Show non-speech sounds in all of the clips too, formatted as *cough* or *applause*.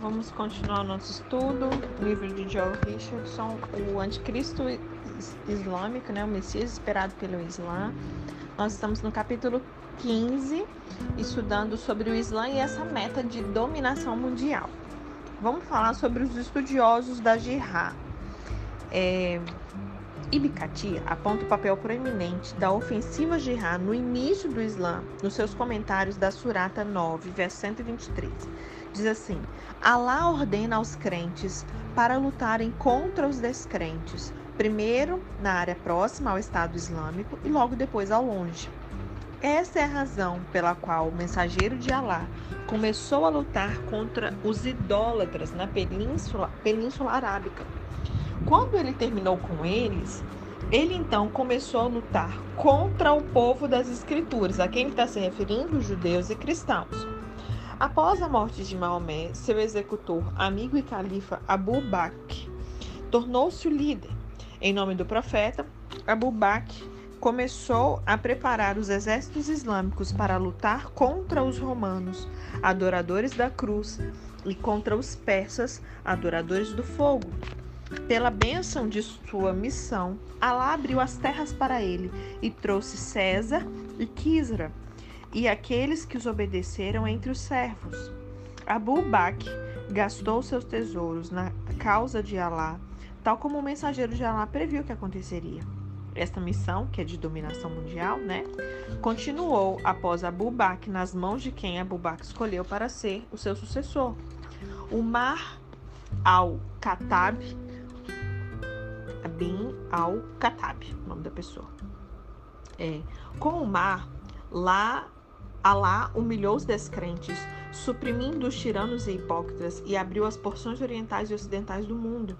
vamos continuar nosso estudo. Livro de Joel Richardson, o Anticristo Islâmico, né, o Messias esperado pelo Islã. Nós estamos no capítulo 15, estudando sobre o Islã e essa meta de dominação mundial. Vamos falar sobre os estudiosos da Jihad. É, Ibn Kathir aponta o papel proeminente da ofensiva jihad no início do Islã, nos seus comentários da Surata 9, verso 123. Diz assim: Alá ordena aos crentes para lutarem contra os descrentes, primeiro na área próxima ao Estado Islâmico e logo depois ao longe. Essa é a razão pela qual o mensageiro de Alá começou a lutar contra os idólatras na Península, Península Arábica quando ele terminou com eles, ele então começou a lutar contra o povo das Escrituras, a quem está se referindo, os judeus e cristãos. Após a morte de Maomé, seu executor, amigo e califa Abu Bakr, tornou-se o líder. Em nome do profeta, Abu Bakr começou a preparar os exércitos islâmicos para lutar contra os romanos, adoradores da cruz, e contra os persas, adoradores do fogo. Pela bênção de sua missão, Alá abriu as terras para ele e trouxe César e Quisra e aqueles que os obedeceram entre os servos. Abu Bakr gastou seus tesouros na causa de Alá, tal como o mensageiro de Alá previu que aconteceria. Esta missão, que é de dominação mundial, né, continuou após Abu Bakr nas mãos de quem Abu Bakr escolheu para ser o seu sucessor. Umar al-Khattab bin al-Khattab, o nome da pessoa. É, com o mar, lá Alá humilhou os descrentes, suprimindo os tiranos e hipócritas e abriu as porções orientais e ocidentais do mundo.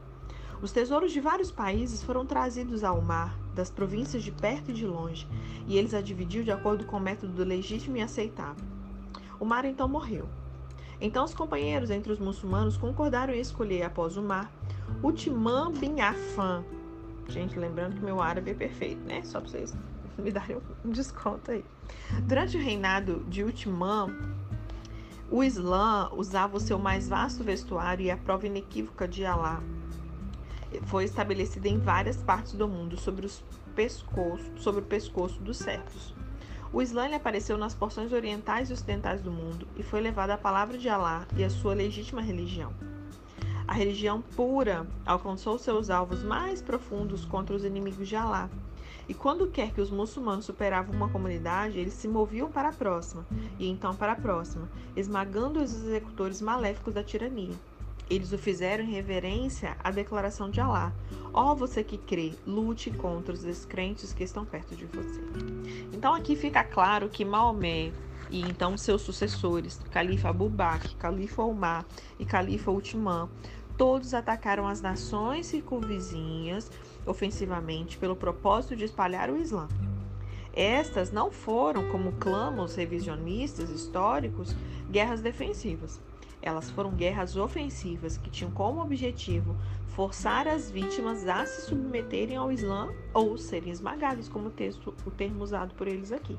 Os tesouros de vários países foram trazidos ao mar, das províncias de perto e de longe, e eles a dividiu de acordo com o método legítimo e aceitável. O mar então morreu. Então os companheiros entre os muçulmanos concordaram em escolher após o mar Utimã bin Affan, Gente, lembrando que meu árabe é perfeito, né? Só para vocês me darem um desconto aí. Durante o reinado de Utimã, o Islã usava o seu mais vasto vestuário e a prova inequívoca de Alá foi estabelecida em várias partes do mundo sobre, os pescoço, sobre o pescoço dos servos. O Islã apareceu nas porções orientais e ocidentais do mundo e foi levado à palavra de Alá e à sua legítima religião. A religião pura alcançou seus alvos mais profundos contra os inimigos de Alá. E quando quer que os muçulmanos superavam uma comunidade, eles se moviam para a próxima, e então para a próxima, esmagando os executores maléficos da tirania. Eles o fizeram em reverência à declaração de Alá: Ó oh, você que crê, lute contra os descrentes que estão perto de você. Então aqui fica claro que Maomé e então seus sucessores, Califa Abu Bakr, Califa Omar e Califa Utimã, todos atacaram as nações circunvizinhas ofensivamente pelo propósito de espalhar o Islã. Estas não foram, como clamam os revisionistas históricos, guerras defensivas. Elas foram guerras ofensivas que tinham como objetivo forçar as vítimas a se submeterem ao Islã ou serem esmagadas, como o, texto, o termo usado por eles aqui.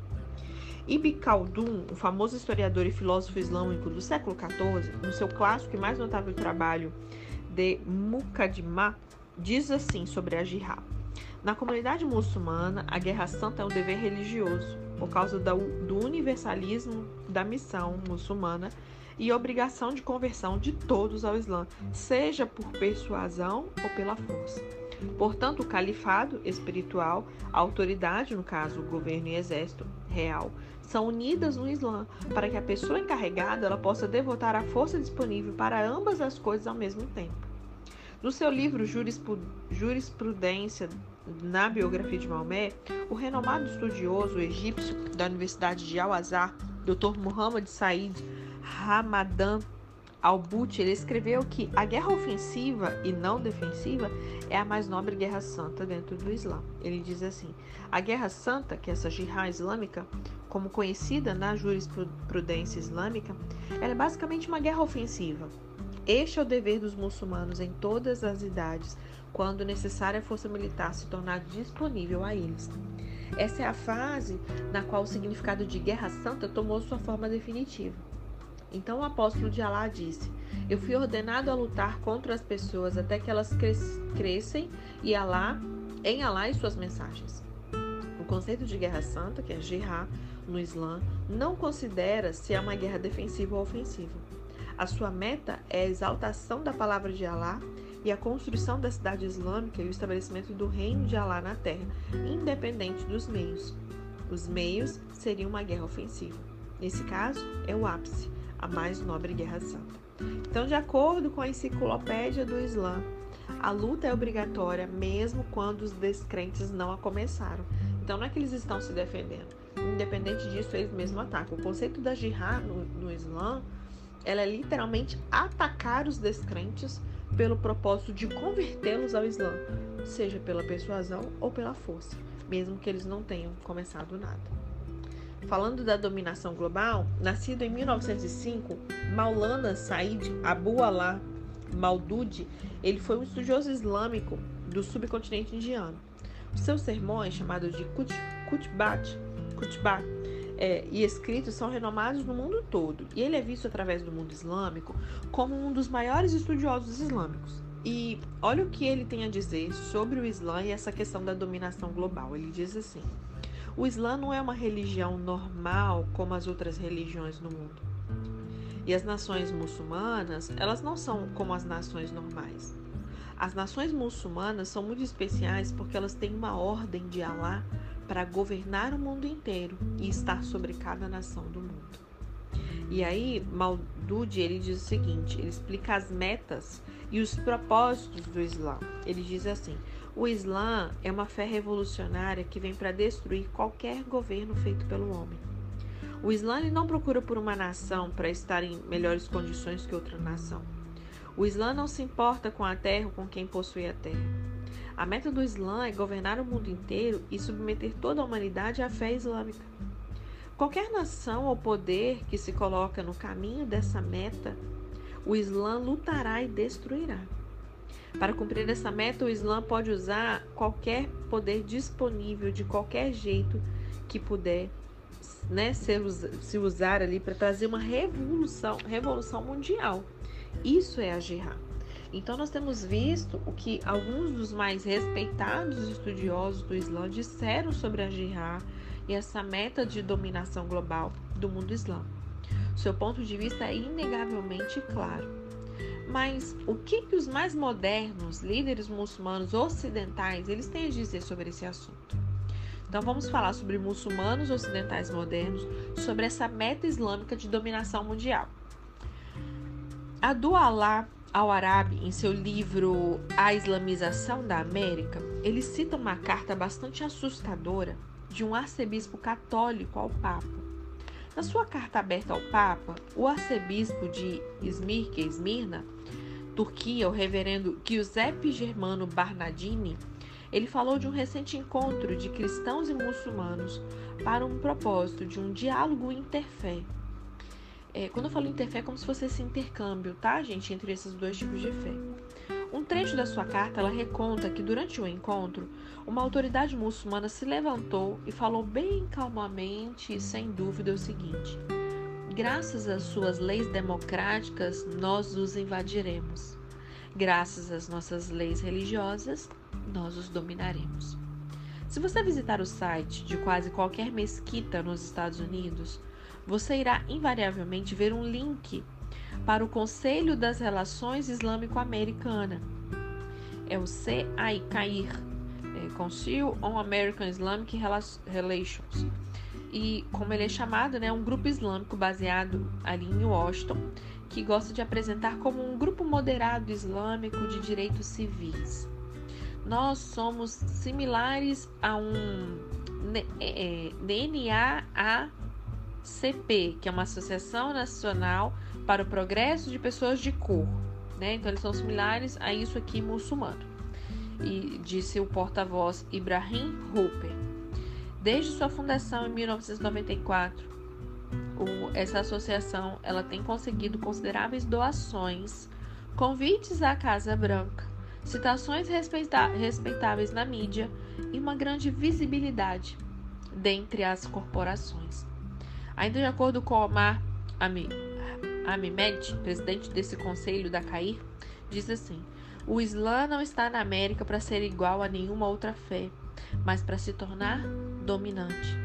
Ibn Khaldun, o famoso historiador e filósofo islâmico do século XIV, no seu clássico e mais notável trabalho de Mukaddimah diz assim sobre a jihad. Na comunidade muçulmana, a guerra santa é um dever religioso, por causa do universalismo da missão muçulmana e obrigação de conversão de todos ao Islã, seja por persuasão ou pela força. Portanto, o califado espiritual, a autoridade, no caso o governo e exército real, são unidas no Islã para que a pessoa encarregada ela possa devotar a força disponível para ambas as coisas ao mesmo tempo. No seu livro Jurisprudência na biografia de Maomé, o renomado estudioso egípcio da Universidade de Al-Azhar, Dr. Muhammad Said Ramadan Al-Buti, ele escreveu que a guerra ofensiva e não defensiva é a mais nobre guerra santa dentro do Islã. Ele diz assim: a guerra santa, que é essa jihad islâmica, como conhecida na jurisprudência islâmica, ela é basicamente uma guerra ofensiva. Este é o dever dos muçulmanos em todas as idades, quando necessária a força militar se tornar disponível a eles. Essa é a fase na qual o significado de guerra santa tomou sua forma definitiva. Então o apóstolo de Alá disse: Eu fui ordenado a lutar contra as pessoas até que elas crescem e Alá, em Alá e suas mensagens. O conceito de guerra santa, que é jihad no Islã, não considera se é uma guerra defensiva ou ofensiva. A sua meta é a exaltação da palavra de Alá e a construção da cidade islâmica e o estabelecimento do reino de Alá na terra, independente dos meios. Os meios seriam uma guerra ofensiva. Nesse caso, é o ápice, a mais nobre guerra santa. Então, de acordo com a enciclopédia do Islã, a luta é obrigatória mesmo quando os descrentes não a começaram. Então, não é que eles estão se defendendo. Independente disso, eles mesmos atacam. O conceito da jihad no, no Islã, ela é literalmente atacar os descrentes pelo propósito de convertê-los ao Islã, seja pela persuasão ou pela força, mesmo que eles não tenham começado nada. Falando da dominação global, nascido em 1905, Maulana Said Abu Alá Maudud, ele foi um estudioso islâmico do subcontinente indiano. Os seus sermões, chamados de Kutbat, Kutbat é, e escritos são renomados no mundo todo, e ele é visto através do mundo islâmico como um dos maiores estudiosos islâmicos. E olha o que ele tem a dizer sobre o Islã e essa questão da dominação global. Ele diz assim: o Islã não é uma religião normal como as outras religiões no mundo. E as nações muçulmanas, elas não são como as nações normais. As nações muçulmanas são muito especiais porque elas têm uma ordem de Alá para governar o mundo inteiro e estar sobre cada nação do mundo. E aí, Maudud ele diz o seguinte: ele explica as metas e os propósitos do Islã. Ele diz assim: o Islã é uma fé revolucionária que vem para destruir qualquer governo feito pelo homem. O Islã não procura por uma nação para estar em melhores condições que outra nação. O Islã não se importa com a terra ou com quem possui a terra. A meta do Islã é governar o mundo inteiro e submeter toda a humanidade à fé islâmica. Qualquer nação ou poder que se coloca no caminho dessa meta, o Islã lutará e destruirá. Para cumprir essa meta, o Islã pode usar qualquer poder disponível de qualquer jeito que puder né, se usar ali para trazer uma revolução, revolução mundial. Isso é a jihad. Então, nós temos visto o que alguns dos mais respeitados estudiosos do Islã disseram sobre a jihad e essa meta de dominação global do mundo islâmico. Seu ponto de vista é inegavelmente claro. Mas o que, que os mais modernos líderes muçulmanos ocidentais eles têm a dizer sobre esse assunto? Então vamos falar sobre muçulmanos ocidentais modernos, sobre essa meta islâmica de dominação mundial. A Dualá al-Arabi, em seu livro A Islamização da América, ele cita uma carta bastante assustadora de um arcebispo católico ao Papa. Na sua carta aberta ao Papa, o arcebispo de Esmirna, Turquia, o reverendo Giuseppe Germano Barnardini, ele falou de um recente encontro de cristãos e muçulmanos para um propósito de um diálogo interfé é, quando eu falo interfé, é como se fosse esse intercâmbio, tá, gente, entre esses dois tipos de fé. Um trecho da sua carta, ela reconta que durante o encontro, uma autoridade muçulmana se levantou e falou bem calmamente e sem dúvida o seguinte: Graças às suas leis democráticas, nós os invadiremos. Graças às nossas leis religiosas, nós os dominaremos. Se você visitar o site de quase qualquer mesquita nos Estados Unidos, você irá invariavelmente ver um link para o Conselho das Relações Islâmico-Americana. É o CAIR, é, Council on American Islamic Relations. E como ele é chamado, né, é um grupo islâmico baseado ali em Washington, que gosta de apresentar como um grupo moderado islâmico de direitos civis. Nós somos similares a um DNA a CP, que é uma Associação Nacional para o Progresso de Pessoas de Cor. Né? Então, eles são similares a isso aqui muçulmano. E disse o porta-voz Ibrahim Hooper. Desde sua fundação em 1994, o, essa associação ela tem conseguido consideráveis doações, convites à Casa Branca, citações respeitáveis na mídia e uma grande visibilidade dentre as corporações. Ainda de acordo com Omar Ahmed, presidente desse conselho da CAIR, diz assim: O Islã não está na América para ser igual a nenhuma outra fé, mas para se tornar dominante.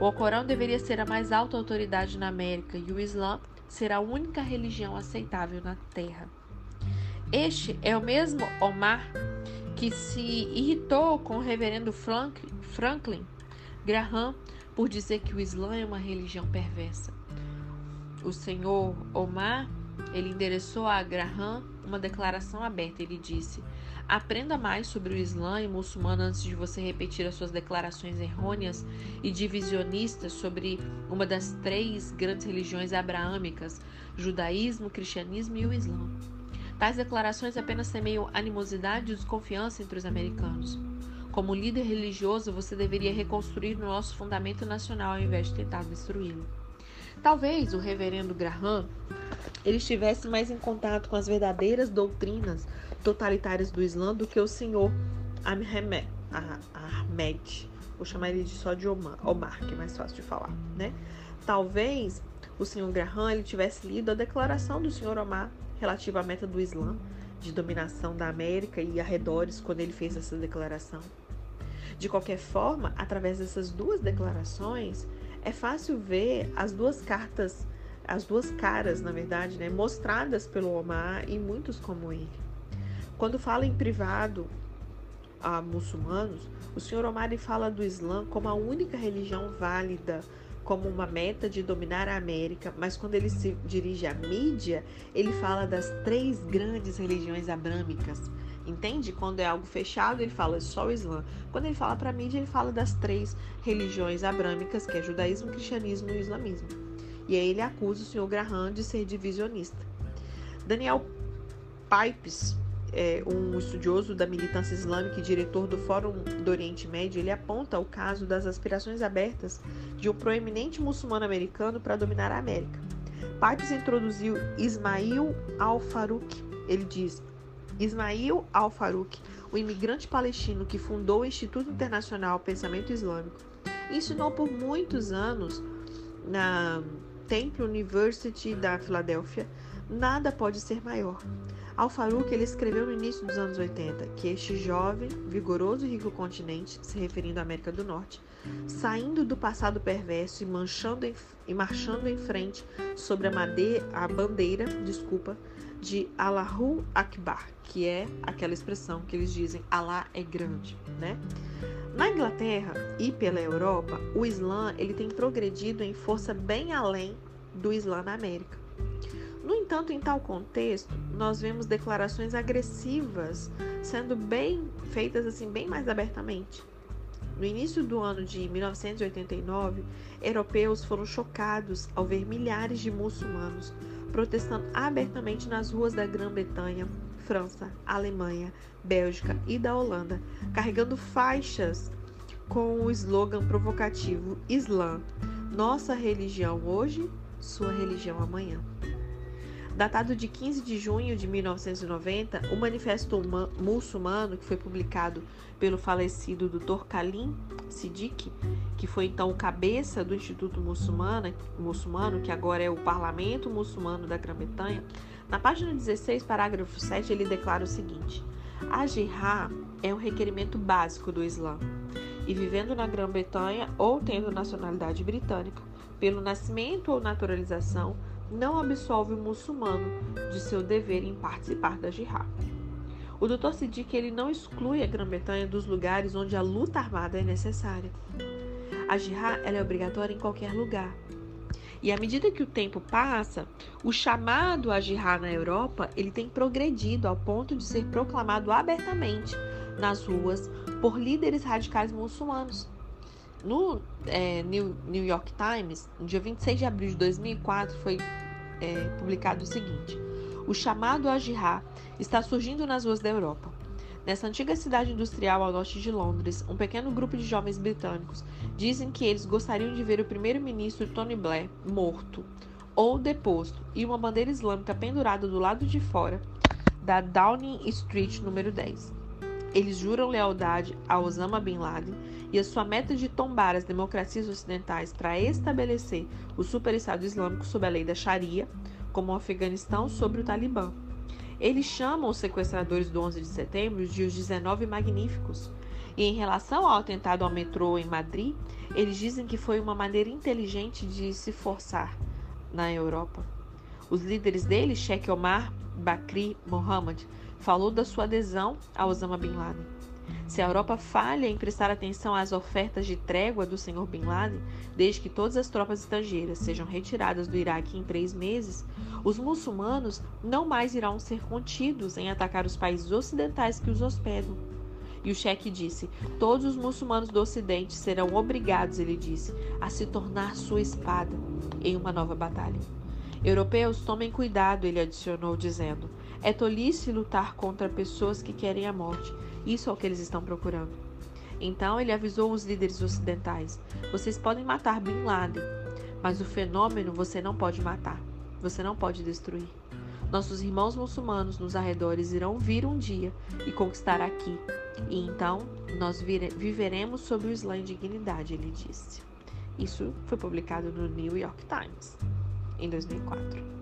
O Alcorão deveria ser a mais alta autoridade na América e o Islã será a única religião aceitável na Terra. Este é o mesmo Omar que se irritou com o reverendo Franklin Graham por dizer que o Islã é uma religião perversa. O senhor Omar, ele endereçou a Graham uma declaração aberta. Ele disse: Aprenda mais sobre o Islã e muçulmano antes de você repetir as suas declarações errôneas e divisionistas sobre uma das três grandes religiões abraâmicas: judaísmo, cristianismo e o Islã. Tais declarações apenas semeiam animosidade e desconfiança entre os americanos. Como líder religioso, você deveria reconstruir o nosso fundamento nacional ao invés de tentar destruí-lo. Talvez o reverendo Graham ele estivesse mais em contato com as verdadeiras doutrinas totalitárias do Islã do que o senhor Ahmed. Vou chamar ele de só de Omar, Omar, que é mais fácil de falar, né? Talvez o senhor Graham ele tivesse lido a declaração do senhor Omar relativa à meta do Islã de dominação da América e arredores quando ele fez essa declaração. De qualquer forma, através dessas duas declarações, é fácil ver as duas cartas, as duas caras, na verdade, né, mostradas pelo Omar e muitos como ele. Quando fala em privado a muçulmanos, o Sr. Omar fala do Islã como a única religião válida como uma meta de dominar a América, mas quando ele se dirige à mídia, ele fala das três grandes religiões abrâmicas. Entende? Quando é algo fechado, ele fala só o Islã. Quando ele fala para a mídia, ele fala das três religiões abrâmicas, que é judaísmo, cristianismo e islamismo. E aí ele acusa o senhor Graham de ser divisionista. Daniel Pipes, é, um estudioso da militância islâmica e diretor do Fórum do Oriente Médio, ele aponta o caso das aspirações abertas de um proeminente muçulmano americano para dominar a América. Pipes introduziu Ismail al-Farouq. Ele diz: Ismail al-Farouq, o imigrante palestino que fundou o Instituto Internacional Pensamento Islâmico, ensinou por muitos anos na Temple University da Filadélfia, nada pode ser maior. Al-Farouq ele escreveu no início dos anos 80 que este jovem, vigoroso e rico continente, se referindo à América do Norte, saindo do passado perverso e, manchando em, e marchando em frente sobre a, madeira, a bandeira, desculpa, de Allahu Akbar, que é aquela expressão que eles dizem Allah é grande, né? Na Inglaterra e pela Europa, o Islã ele tem progredido em força bem além do Islã na América. Entanto, em tal contexto, nós vemos declarações agressivas sendo bem feitas assim bem mais abertamente. No início do ano de 1989, europeus foram chocados ao ver milhares de muçulmanos protestando abertamente nas ruas da Grã-Bretanha, França, Alemanha, Bélgica e da Holanda, carregando faixas com o slogan provocativo Islã, nossa religião hoje, sua religião amanhã. Datado de 15 de junho de 1990, o Manifesto Muçulmano, que foi publicado pelo falecido Dr. Kalim Siddiq, que foi então o cabeça do Instituto Muçulmano, Muçulmano, que agora é o Parlamento Muçulmano da Grã-Bretanha, na página 16, parágrafo 7, ele declara o seguinte: A jihad é um requerimento básico do Islã. E vivendo na Grã-Bretanha ou tendo nacionalidade britânica, pelo nascimento ou naturalização, não absolve o muçulmano de seu dever em participar da jihad. O Dr. Siddiq ele não exclui a Grã-Bretanha dos lugares onde a luta armada é necessária. A jihad é obrigatória em qualquer lugar. E à medida que o tempo passa, o chamado a jihad na Europa ele tem progredido ao ponto de ser proclamado abertamente nas ruas por líderes radicais muçulmanos. No é, New, New, York Times, no dia 26 de abril de 2004, foi é, publicado o seguinte: O chamado a jihad está surgindo nas ruas da Europa. Nessa antiga cidade industrial ao norte de Londres, um pequeno grupo de jovens britânicos dizem que eles gostariam de ver o primeiro-ministro Tony Blair morto ou deposto e uma bandeira islâmica pendurada do lado de fora da Downing Street número 10. Eles juram lealdade a Osama Bin Laden e a sua meta de tombar as democracias ocidentais para estabelecer o superestado islâmico sob a lei da Sharia, como o Afeganistão sobre o Talibã. Eles chamam os sequestradores do 11 de setembro de os 19 magníficos. E em relação ao atentado ao metrô em Madrid, eles dizem que foi uma maneira inteligente de se forçar na Europa. Os líderes deles, Sheikh Omar Bakri Mohammed, falou da sua adesão a Osama Bin Laden. Se a Europa falha em prestar atenção às ofertas de trégua do Sr. Bin Laden, desde que todas as tropas estrangeiras sejam retiradas do Iraque em três meses, os muçulmanos não mais irão ser contidos em atacar os países ocidentais que os hospedam. E o cheque disse: Todos os muçulmanos do Ocidente serão obrigados, ele disse, a se tornar sua espada em uma nova batalha. Europeus, tomem cuidado, ele adicionou, dizendo: É tolice lutar contra pessoas que querem a morte. Isso é o que eles estão procurando. Então ele avisou os líderes ocidentais: Vocês podem matar Bin Laden, mas o fenômeno você não pode matar, você não pode destruir. Nossos irmãos muçulmanos nos arredores irão vir um dia e conquistar aqui, e então nós viveremos sob o Islã em dignidade, ele disse. Isso foi publicado no New York Times em 2004.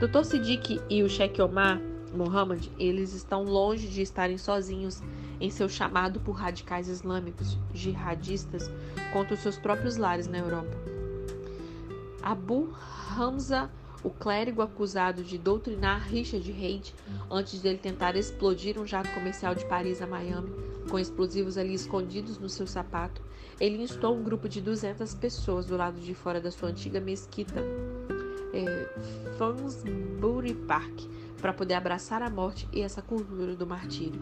Dr. Siddiq e o Sheikh Omar Mohammed, eles estão longe de estarem sozinhos em seu chamado por radicais islâmicos jihadistas contra os seus próprios lares na Europa. Abu Hamza o clérigo acusado de doutrinar Richard Reid antes dele tentar explodir um jato comercial de Paris a Miami, com explosivos ali escondidos no seu sapato, ele instou um grupo de 200 pessoas do lado de fora da sua antiga mesquita, é, Park, para poder abraçar a morte e essa cultura do martírio.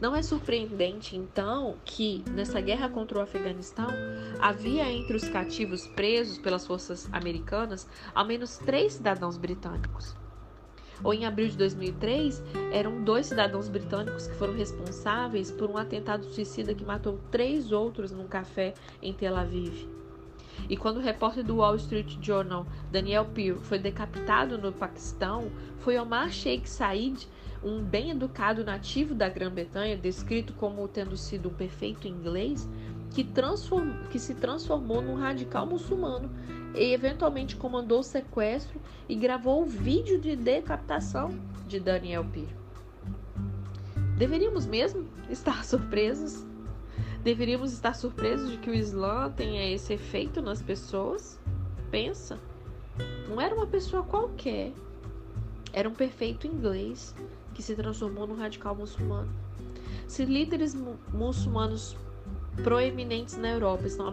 Não é surpreendente, então, que nessa guerra contra o Afeganistão havia entre os cativos presos pelas forças americanas ao menos três cidadãos britânicos. Ou em abril de 2003, eram dois cidadãos britânicos que foram responsáveis por um atentado suicida que matou três outros num café em Tel Aviv. E quando o repórter do Wall Street Journal, Daniel Pearl, foi decapitado no Paquistão, foi Omar Sheikh Said, um bem educado nativo da Grã-Bretanha, descrito como tendo sido um perfeito inglês, que, transform, que se transformou num radical muçulmano e eventualmente comandou o sequestro e gravou o vídeo de decapitação de Daniel Pearl. Deveríamos mesmo *laughs* estar surpresos Deveríamos estar surpresos de que o Islã tenha esse efeito nas pessoas? Pensa. Não era uma pessoa qualquer. Era um perfeito inglês que se transformou num radical muçulmano. Se líderes muçulmanos proeminentes na Europa estão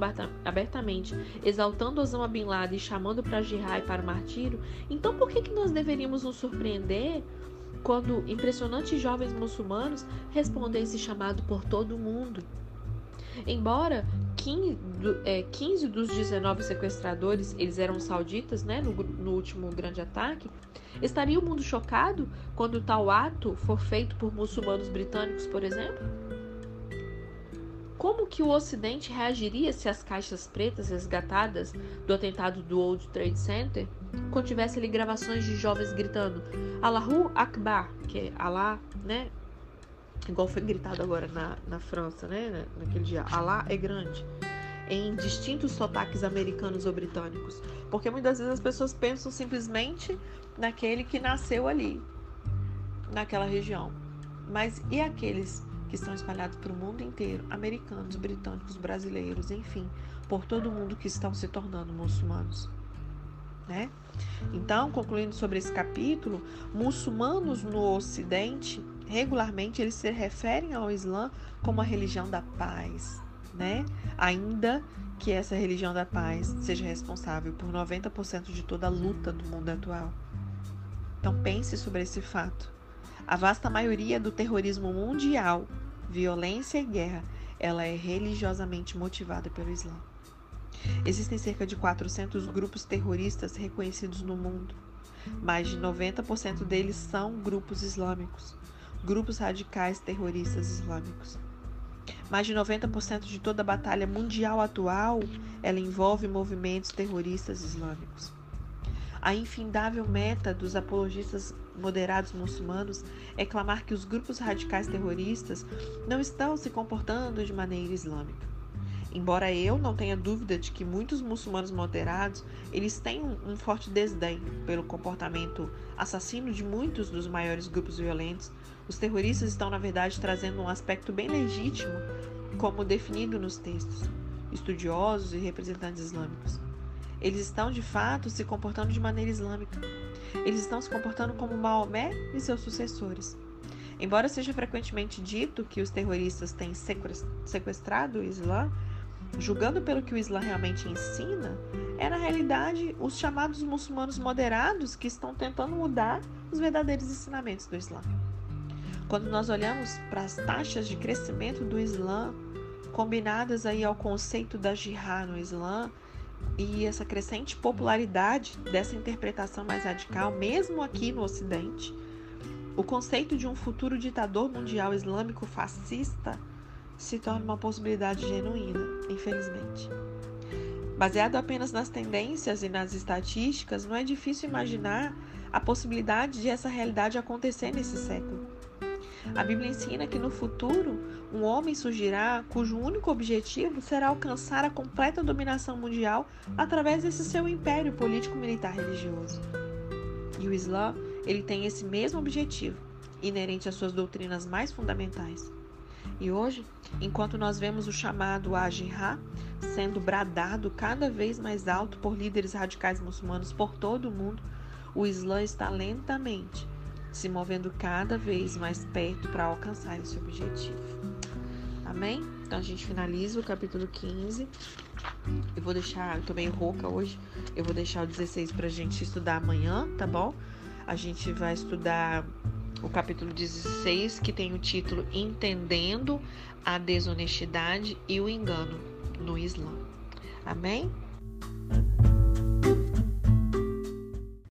abertamente exaltando Osama Bin Laden e chamando para jihad e para o martírio, então por que, que nós deveríamos nos surpreender quando impressionantes jovens muçulmanos respondem esse chamado por todo o mundo? Embora 15, é, 15 dos 19 sequestradores eles eram sauditas, né, no, no último grande ataque, estaria o mundo chocado quando tal ato for feito por muçulmanos britânicos, por exemplo? Como que o Ocidente reagiria se as caixas pretas resgatadas do atentado do World Trade Center contivesse ali gravações de jovens gritando Allahu Akbar, que é Allah, né, igual foi gritado agora na, na França, né? Naquele dia, Alá é grande, em distintos sotaques americanos ou britânicos. Porque muitas vezes as pessoas pensam simplesmente naquele que nasceu ali, naquela região. Mas e aqueles que estão espalhados para o mundo inteiro, americanos, britânicos, brasileiros, enfim, por todo mundo que estão se tornando muçulmanos? Né? Então, concluindo sobre esse capítulo, muçulmanos no Ocidente regularmente eles se referem ao Islã como a religião da paz, né? Ainda que essa religião da paz seja responsável por 90% de toda a luta do mundo atual. Então pense sobre esse fato. A vasta maioria do terrorismo mundial, violência e guerra, ela é religiosamente motivada pelo Islã. Existem cerca de 400 grupos terroristas reconhecidos no mundo. Mais de 90% deles são grupos islâmicos grupos radicais terroristas islâmicos. Mais de 90% de toda a batalha mundial atual, ela envolve movimentos terroristas islâmicos. A infindável meta dos apologistas moderados muçulmanos é clamar que os grupos radicais terroristas não estão se comportando de maneira islâmica. Embora eu não tenha dúvida de que muitos muçulmanos moderados, eles têm um forte desdém pelo comportamento assassino de muitos dos maiores grupos violentos, os terroristas estão, na verdade, trazendo um aspecto bem legítimo, como definido nos textos, estudiosos e representantes islâmicos. Eles estão, de fato, se comportando de maneira islâmica. Eles estão se comportando como Maomé e seus sucessores. Embora seja frequentemente dito que os terroristas têm sequestrado o Islã, julgando pelo que o Islã realmente ensina, é na realidade os chamados muçulmanos moderados que estão tentando mudar os verdadeiros ensinamentos do Islã. Quando nós olhamos para as taxas de crescimento do Islã, combinadas aí ao conceito da jihad no Islã, e essa crescente popularidade dessa interpretação mais radical, mesmo aqui no Ocidente, o conceito de um futuro ditador mundial islâmico fascista se torna uma possibilidade genuína, infelizmente. Baseado apenas nas tendências e nas estatísticas, não é difícil imaginar a possibilidade de essa realidade acontecer nesse século. A Bíblia ensina que no futuro um homem surgirá cujo único objetivo será alcançar a completa dominação mundial através desse seu império político, militar, religioso. E o Islã, ele tem esse mesmo objetivo, inerente às suas doutrinas mais fundamentais. E hoje, enquanto nós vemos o chamado a jihad sendo bradado cada vez mais alto por líderes radicais muçulmanos por todo o mundo, o Islã está lentamente se movendo cada vez mais perto para alcançar esse objetivo. Amém? Então a gente finaliza o capítulo 15. Eu vou deixar, eu tô meio rouca hoje, eu vou deixar o 16 para a gente estudar amanhã, tá bom? A gente vai estudar o capítulo 16, que tem o título Entendendo a Desonestidade e o Engano no Islã. Amém?